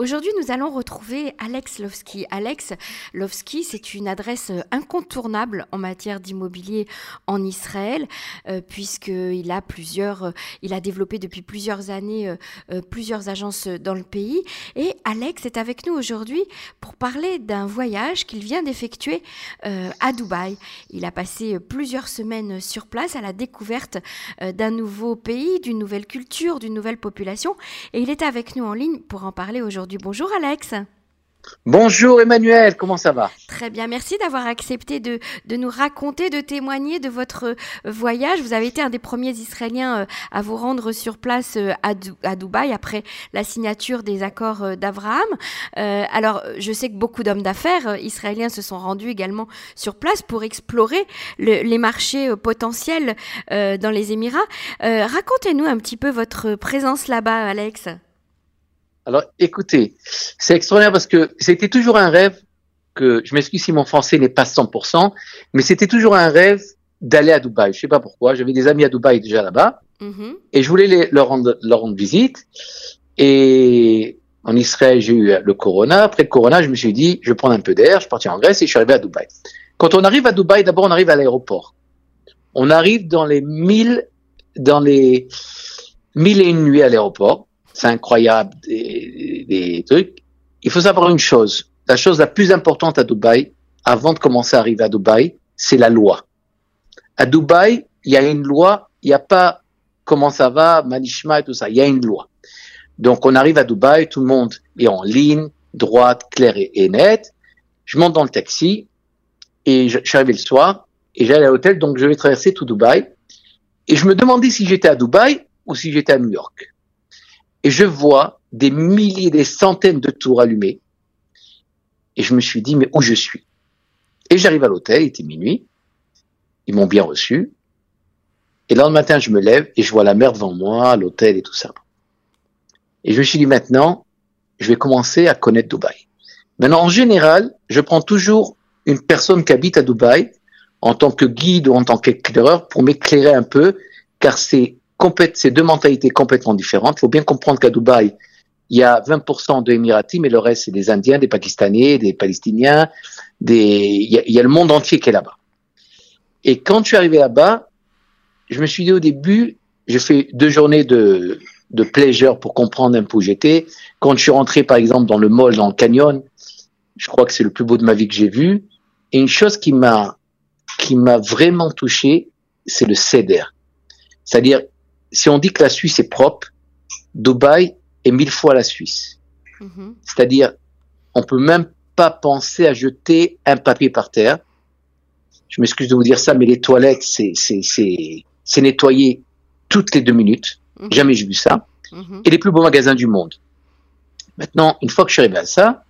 Aujourd'hui, nous allons retrouver Alex Lovski. Alex Lovski, c'est une adresse incontournable en matière d'immobilier en Israël, euh, puisqu'il a plusieurs, euh, il a développé depuis plusieurs années euh, plusieurs agences dans le pays. Et Alex est avec nous aujourd'hui pour parler d'un voyage qu'il vient d'effectuer à Dubaï. Il a passé plusieurs semaines sur place à la découverte d'un nouveau pays, d'une nouvelle culture, d'une nouvelle population. Et il est avec nous en ligne pour en parler aujourd'hui. Bonjour Alex. Bonjour Emmanuel, comment ça va? Très bien, merci d'avoir accepté de, de, nous raconter, de témoigner de votre euh, voyage. Vous avez été un des premiers Israéliens euh, à vous rendre sur place euh, à, à Dubaï après la signature des accords d'Abraham. alors, je sais que beaucoup d'hommes d'affaires israéliens se sont rendus également sur place pour explorer les marchés potentiels dans les Émirats. Racontez-nous un petit peu votre présence là-bas, Alex. Alors, écoutez, c'est extraordinaire parce que c'était toujours un rêve que, je m'excuse si mon français n'est pas 100%, mais c'était toujours un rêve d'aller à Dubaï. Je sais pas pourquoi. J'avais des amis à Dubaï déjà là-bas. Mm-hmm. Et je voulais leur, rendre, leur rendre visite. Et en Israël, j'ai eu le Corona. Après le Corona, je me suis dit, je vais prendre un peu d'air. Je suis parti en Grèce et je suis arrivé à Dubaï. Quand on arrive à Dubaï, d'abord, on arrive à l'aéroport. On arrive dans les mille, dans les mille et une nuits à l'aéroport c'est incroyable, des, trucs. Il faut savoir une chose. La chose la plus importante à Dubaï, avant de commencer à arriver à Dubaï, c'est la loi. À Dubaï, il y a une loi, il n'y a pas comment ça va, Manishma et tout ça, il y a une loi. Donc on arrive à Dubaï, tout le monde est en ligne, droite, claire et, nette. Je monte dans le taxi et je, je suis arrivé le soir et j'allais à l'hôtel, donc je vais traverser tout Dubaï. Et je me demandais si j'étais à Dubaï ou si j'étais à New York et je vois des milliers, des centaines de tours allumées. Et je me suis dit, mais où je suis? Et j'arrive à l'hôtel, il était minuit. Ils m'ont bien reçu. Et le matin, je me lève et je vois la mer devant moi, l'hôtel et tout ça. Et je me suis dit, maintenant, je vais commencer à connaître Dubaï. Maintenant, en général, je prends toujours une personne qui habite à Dubaï en tant que guide ou en tant qu'éclaireur pour m'éclairer un peu, car c'est c'est deux mentalités complètement différentes. Il faut bien comprendre qu'à Dubaï, il y a 20% d'Émiratis, mais le reste, c'est des Indiens, des Pakistanais, des Palestiniens, des... Il, y a, le monde entier qui est là-bas. Et quand je suis arrivé là-bas, je me suis dit au début, j'ai fait deux journées de, de pleasure pour comprendre un peu où j'étais. Quand je suis rentré, par exemple, dans le mall, dans le canyon, je crois que c'est le plus beau de ma vie que j'ai vu. Et une chose qui m'a, qui m'a vraiment touché, c'est le céder. C'est-à-dire, si on dit que la Suisse est propre, Dubaï est mille fois la Suisse. Mhm. C'est-à-dire, on peut même pas penser à jeter un papier par terre. Je m'excuse de vous dire ça, mais les toilettes, c'est, c'est, c'est, c'est nettoyé toutes les deux minutes. Mhm. Jamais j'ai vu ça. Mhm. Et les plus beaux magasins du monde. Maintenant, une fois que je suis arrivé à ça,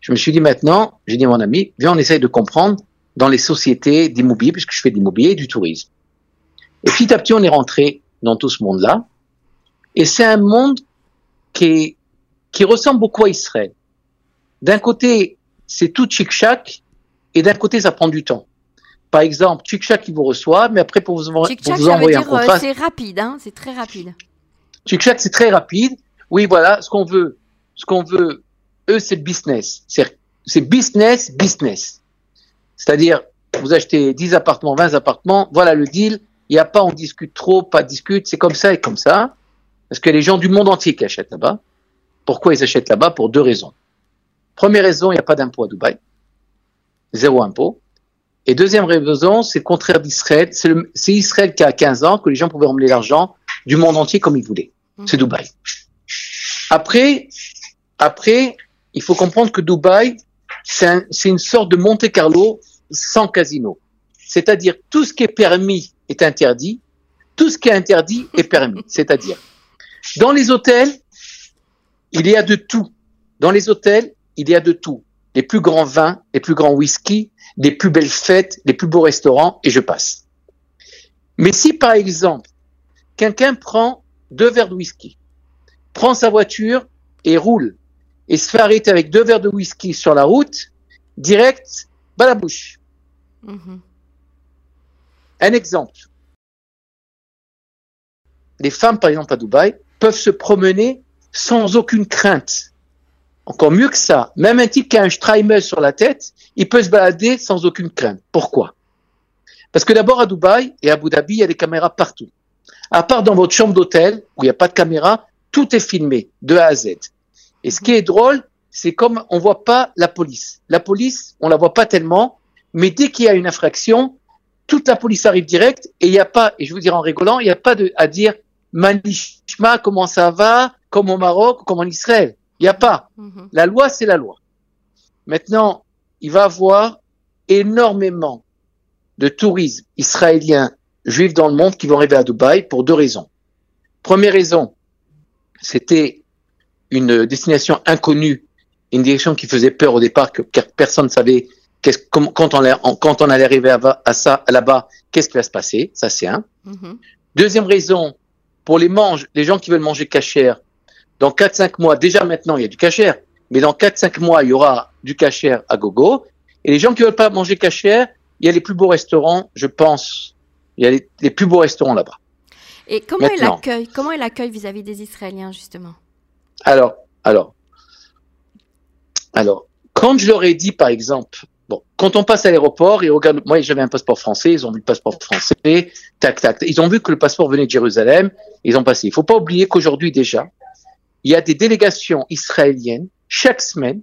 je me suis dit maintenant, j'ai dit à mon ami, viens, on essaye de comprendre dans les sociétés d'immobilier, puisque je fais de l'immobilier et du tourisme. Et petit à petit, on est rentré dans tout ce monde-là. Et c'est un monde qui, qui ressemble beaucoup à Israël. D'un côté, c'est tout chic-chac, et d'un côté, ça prend du temps. Par exemple, chic-chac, qui vous reçoit, mais après, pour vous, pour vous envoyer un euh, contrat... C'est rapide, hein, c'est très rapide. Chic-chac, c'est très rapide. Oui, voilà, ce qu'on veut, ce qu'on veut, eux, c'est business. C'est business, business. C'est-à-dire, vous achetez 10 appartements, 20 appartements, voilà le deal, il n'y a pas on discute trop, pas discute, c'est comme ça et comme ça. Parce que les gens du monde entier qui achètent là-bas. Pourquoi ils achètent là-bas Pour deux raisons. Première raison, il n'y a pas d'impôt à Dubaï. Zéro impôt. Et deuxième raison, c'est le contraire d'Israël. C'est Israël qui a 15 ans que les gens pouvaient emmener l'argent du monde entier comme ils voulaient. Mmh. C'est Dubaï. Après, après, il faut comprendre que Dubaï, c'est une sorte de Monte Carlo sans casino. C'est-à-dire tout ce qui est permis est interdit, tout ce qui est interdit est permis. C'est-à-dire, dans les hôtels, il y a de tout. Dans les hôtels, il y a de tout. Les plus grands vins, les plus grands whisky, les plus belles fêtes, les plus beaux restaurants, et je passe. Mais si, par exemple, quelqu'un prend deux verres de whisky, prend sa voiture et roule, et se fait arrêter avec deux verres de whisky sur la route, direct, bas la bouche. Mm-hmm. Un exemple. Les femmes, par exemple, à Dubaï, peuvent se promener sans aucune crainte. encore mieux que ça, même un type qui a un Streimer sur la tête, il peut se balader sans aucune crainte. Pourquoi? Parce que d'abord à Dubaï et à Abu Dhabi, il y a des caméras partout. À part dans votre chambre d'hôtel, où il n'y a pas de caméra, tout est filmé, de A à Z. Et ce qui est drôle, c'est comme on voit pas la police. La police, on la voit pas tellement, mais dès qu'il y a une infraction, toute la police arrive direct et il n'y a pas, et je vous dire en rigolant, il n'y a pas de, à dire Manishma, comment ça va, comme au Maroc, comme en Israël. Il n'y a pas. Mhm. La loi, c'est la loi. Maintenant, il va y avoir énormément de touristes israéliens juifs dans le monde qui vont arriver à Dubaï pour deux raisons. Première raison, c'était une destination inconnue, une direction qui faisait peur au départ, que, personne ne savait comment- quand, on, allait- quand on allait arriver à, à ça là-bas, qu'est-ce qui va se passer? Ça, c'est un. Mhm. Deuxième raison, pour les mange, les gens qui veulent manger cachère, dans 4-5 mois, déjà maintenant il y a du cachère, mais dans 4-5 mois il y aura du cachère à gogo. Et les gens qui veulent pas manger cachère, il y a les plus beaux restaurants, je pense, il y a les, les plus beaux restaurants là-bas. Et comment Maintenant. l'accueil Comment est l'accueil vis-à-vis des Israéliens justement? Alors, alors, alors, quand je leur ai dit par exemple, bon, quand on passe à l'aéroport, ils regardent, moi j'avais un passeport français, ils ont vu le passeport français, tac, tac, ils ont vu que le passeport venait de Jérusalem, ils ont passé. Il faut pas oublier qu'aujourd'hui déjà, il y a des délégations israéliennes chaque semaine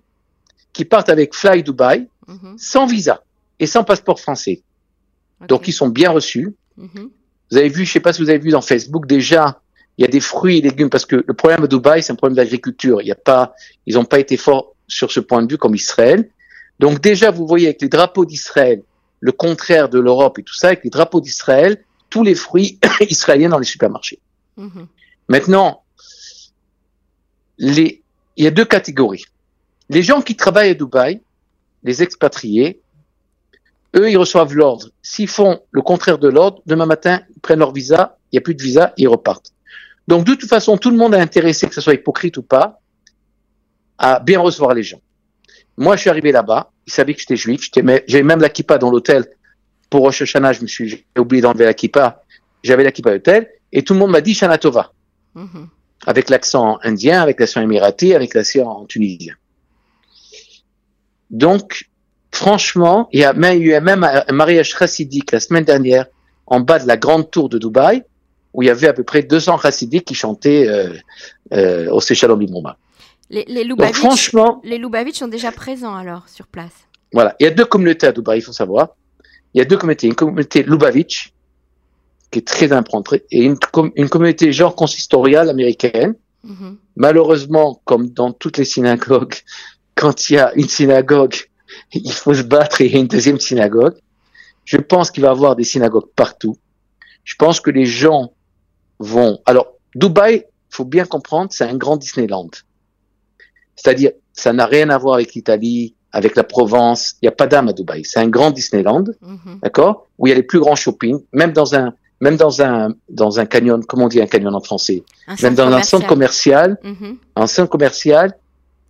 qui partent avec Fly Dubai Mhm. sans visa et sans passeport français. Donc ils sont bien reçus. Mhm. Vous avez vu, je sais pas si vous avez vu dans Facebook déjà, il y a des fruits et légumes parce que le problème à Dubaï, c'est un problème d'agriculture. Il y a pas, ils n'ont pas été forts sur ce point de vue comme Israël. Donc déjà, vous voyez avec les drapeaux d'Israël, le contraire de l'Europe et tout ça, avec les drapeaux d'Israël, tous les fruits israéliens dans les supermarchés. Mhm. Maintenant, les, il y a deux catégories. Les gens qui travaillent à Dubaï, les expatriés, eux, ils reçoivent l'ordre. S'ils font le contraire de l'ordre, demain matin, ils prennent leur visa, il n'y a plus de visa, ils repartent. Donc, de toute façon, tout le monde est intéressé, que ce soit hypocrite ou pas, à bien recevoir les gens. Moi, je suis arrivé là-bas, ils savaient que j'étais juif, j'avais même la kippa dans l'hôtel. Pour Rosh Hashanah, je me suis, j'ai oublié d'enlever la kippa. J'avais la kippa à l'hôtel, et tout le monde m'a dit Shana Tova Mhm. avec l'accent indien, avec l'accent émiraté, avec l'accent tunisien. Donc, franchement, il y a même, il y a même un mariage chassidique la semaine dernière en bas de la grande tour de Dubaï, où il y avait à peu près 200 chassidiques qui chantaient euh, euh, au Seychalom Les, Donc Lubavitch, franchement, les Lubavitch sont déjà présents alors sur place. voilà, il y a deux communautés à Dubaï, il faut savoir. Il y a deux communautés, une communauté Lubavitch, qui est très importante, et une, com- une communauté genre consistoriale américaine, Mhm. malheureusement, comme dans toutes les synagogues, quand il y a une synagogue, il faut se battre et il y a une deuxième synagogue. Je pense qu'il va y avoir des synagogues partout. Je pense que les gens vont. Alors, Dubaï, faut bien comprendre, c'est un grand Disneyland. C'est-à-dire, ça n'a rien à voir avec l'Italie, avec la Provence. Il n'y a pas d'âme à Dubaï. C'est un grand Disneyland, Mhm. d'accord, où il y a les plus grands shopping, même dans un, même dans un, dans un canyon. Comment on dit un canyon en français? Un Même dans un centre commercial Mhm. en centre commercial,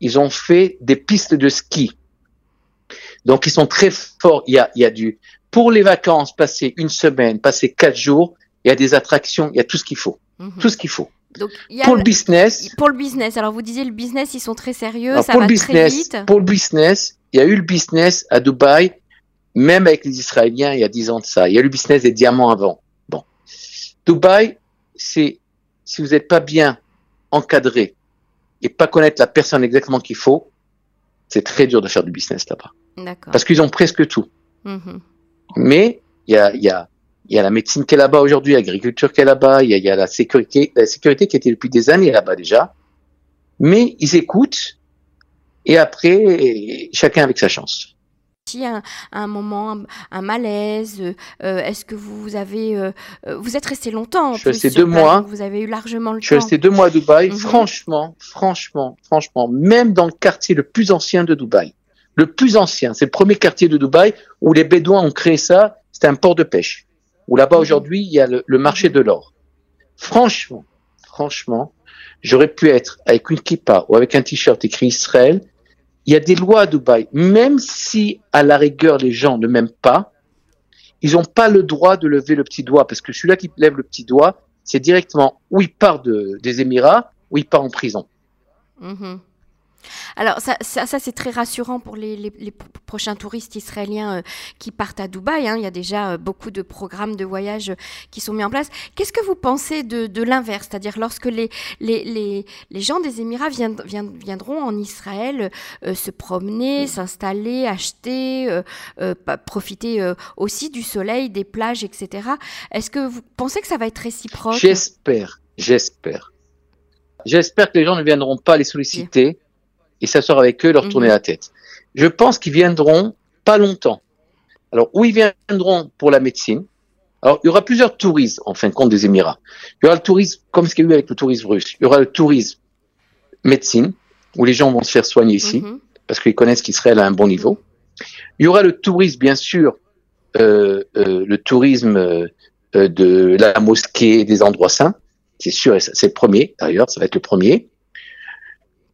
ils ont fait des pistes de ski. Donc, ils sont très forts. Il y a, il y a du, pour les vacances, passer une semaine, passer quatre jours, il y a des attractions, il y a tout ce qu'il faut. Mhm. Tout ce qu'il faut. Donc, il y a Pour le- business, pour le business. Alors, vous disiez le business, ils sont très sérieux, alors, ça pour va le très business, vite. pour le business, il y a eu le business à Dubaï, même avec les Israéliens il y a dix ans de ça. Il y a eu le business des diamants avant. Bon. Dubaï, c'est, si vous n'êtes pas bien encadré et pas connaître la personne exactement qu'il faut, c'est très dur de faire du business là-bas. D'accord. Parce qu'ils ont presque tout. Mhm. Mais il y a, il y a, il y a la médecine qui est là-bas aujourd'hui, l'agriculture qui est là-bas, il y a, il y a la sécurité, la sécurité qui était depuis des années là-bas déjà. Mais ils écoutent et après, chacun avec sa chance. Si un, un moment, un, un malaise, euh, est-ce que vous avez, euh, vous êtes resté longtemps en Je suis resté deux mois. Vous avez eu largement le Je suis temps. resté deux mois à Dubaï. Franchement, franchement, franchement, même dans le quartier le plus ancien de Dubaï, le plus ancien, c'est le premier quartier de Dubaï où les Bédouins ont créé ça. C'était un port de pêche. Où là-bas Mhm. aujourd'hui, il y a le, le marché de l'or. Franchement, franchement, j'aurais pu être avec une kippa ou avec un t-shirt écrit Israël. Il y a des lois à Dubaï. Même si, à la rigueur, les gens ne m'aiment pas, ils n'ont pas le droit de lever le petit doigt parce que celui-là qui lève le petit doigt, c'est directement où il part de, des Émirats ou il part en prison. Mhm. Alors ça, ça, c'est très rassurant pour les, prochains touristes israéliens euh, qui partent à Dubaï. Hein. Il y a déjà euh, beaucoup de programmes de voyage euh, qui sont mis en place. Qu'est-ce que vous pensez de, l'inverse? C'est-à-dire lorsque les, les, gens des Émirats viendront en Israël se promener, s'installer, acheter, profiter aussi du soleil, des plages, etc. Est-ce que vous pensez que ça va être réciproque? J'espère, j'espère. J'espère que les gens ne viendront pas les solliciter et s'asseoir avec eux, leur tourner mhm. la tête. Je pense qu'ils viendront pas longtemps. Alors, où ils viendront pour la médecine? Alors, il y aura plusieurs tourismes, en fin de compte, des Émirats. Il y aura le tourisme, comme ce qu'il y a eu avec le tourisme russe. Il y aura le tourisme médecine, où les gens vont se faire soigner ici, mhm. parce qu'ils connaissent qu'Israël a un bon niveau. Il y aura le tourisme, bien sûr, euh, euh, le tourisme euh, de la mosquée, des endroits saints. C'est sûr, c'est le premier, d'ailleurs, ça va être le premier.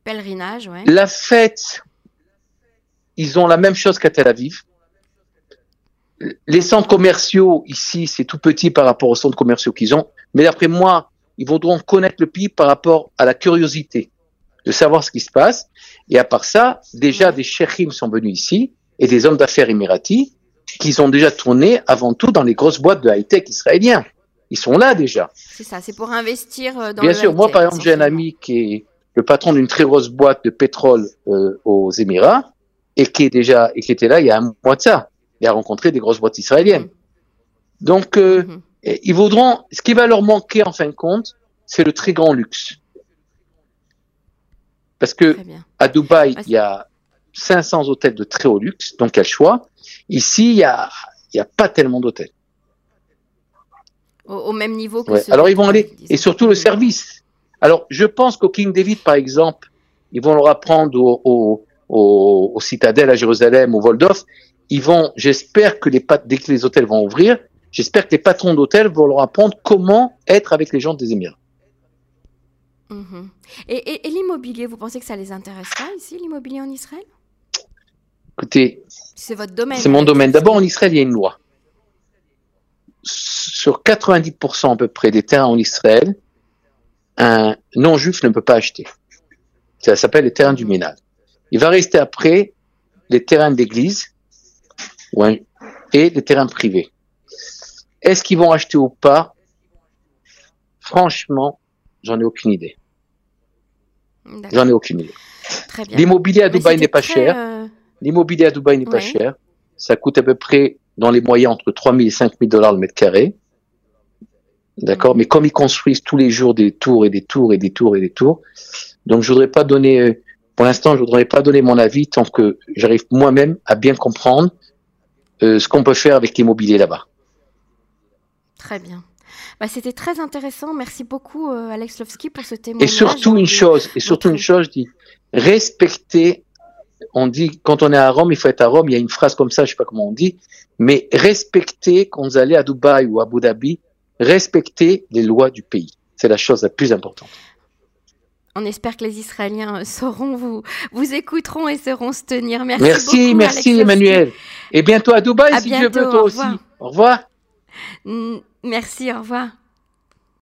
Pèlerinage, ouais. La fête, ils ont la même chose qu'à Tel Aviv. Les centres commerciaux, ici, c'est tout petit par rapport aux centres commerciaux qu'ils ont. Mais d'après moi, ils voudront connaître le pays par rapport à la curiosité de savoir ce qui se passe. Et à part ça, déjà des shérims sont venus ici et des hommes d'affaires émiratis qui ont déjà tourné avant tout dans les grosses boîtes de high-tech israéliens. Ils sont là déjà. C'est ça, c'est pour investir euh, dans Bien sûr, moi par exemple, j'ai un ami qui est le patron d'une très grosse boîte de pétrole euh, aux Émirats et qui est déjà et qui était là il y a un mois de ça. Il a rencontré des grosses boîtes israéliennes. Donc euh, mhm. ils voudront. Ce qui va leur manquer en fin de compte, c'est le très grand luxe. Parce que à Dubaï, il y a 500 hôtels de très haut luxe, donc il y a le choix. Ici, il y a, il y a pas tellement d'hôtels. Au, même niveau que. Alors ils vont aller et surtout le service. Alors, je pense qu'au King David, par exemple, ils vont leur apprendre au, au, au, au Citadel à Jérusalem, au Waldorf. Ils vont, j'espère que les dès que les hôtels vont ouvrir, j'espère que les patrons d'hôtels vont leur apprendre comment être avec les gens des Émirats. Mhm. Et, et, l'immobilier, vous pensez que ça les intéressera ici, l'immobilier en Israël? Écoutez, c'est votre domaine. C'est mon domaine. D'abord, en Israël, il y a une loi. Sur 90% à peu près des terrains en Israël, un non-juif ne peut pas acheter. Ça s'appelle les terrains du ménage. Il va rester après les terrains d'église et les terrains privés. Est-ce qu'ils vont acheter ou pas? Franchement, j'en ai aucune idée. J'en ai aucune idée. L'immobilier à Dubaï n'est pas cher. Euh, L'immobilier à Dubaï n'est pas cher. Ça coûte à peu près dans les moyens entre 3 000 et 5 000 dollars le mètre carré. D'accord Mais comme ils construisent tous les jours des tours et des tours et des tours et des tours, donc je voudrais pas donner, pour l'instant, je voudrais pas donner mon avis tant que j'arrive moi-même à bien comprendre euh, ce qu'on peut faire avec l'immobilier là-bas. Très bien. Bah, C'était très intéressant. Merci beaucoup, euh, Alex Lovski, pour ce témoignage. Et surtout une chose, et surtout une chose, je dis, respecter. On dit quand on est à Rome, il faut être à Rome. Il y a une phrase comme ça, je sais pas comment on dit, mais respecter quand vous allez à Dubaï ou à Abu Dhabi, respecter les lois du pays. C'est la chose la plus importante. On espère que les Israéliens sauront vous, vous écouteront et sauront se tenir. Merci, merci, beaucoup, merci Emmanuel. Et bientôt à Dubaï si Dieu veut toi aussi. Au revoir. Merci, au revoir.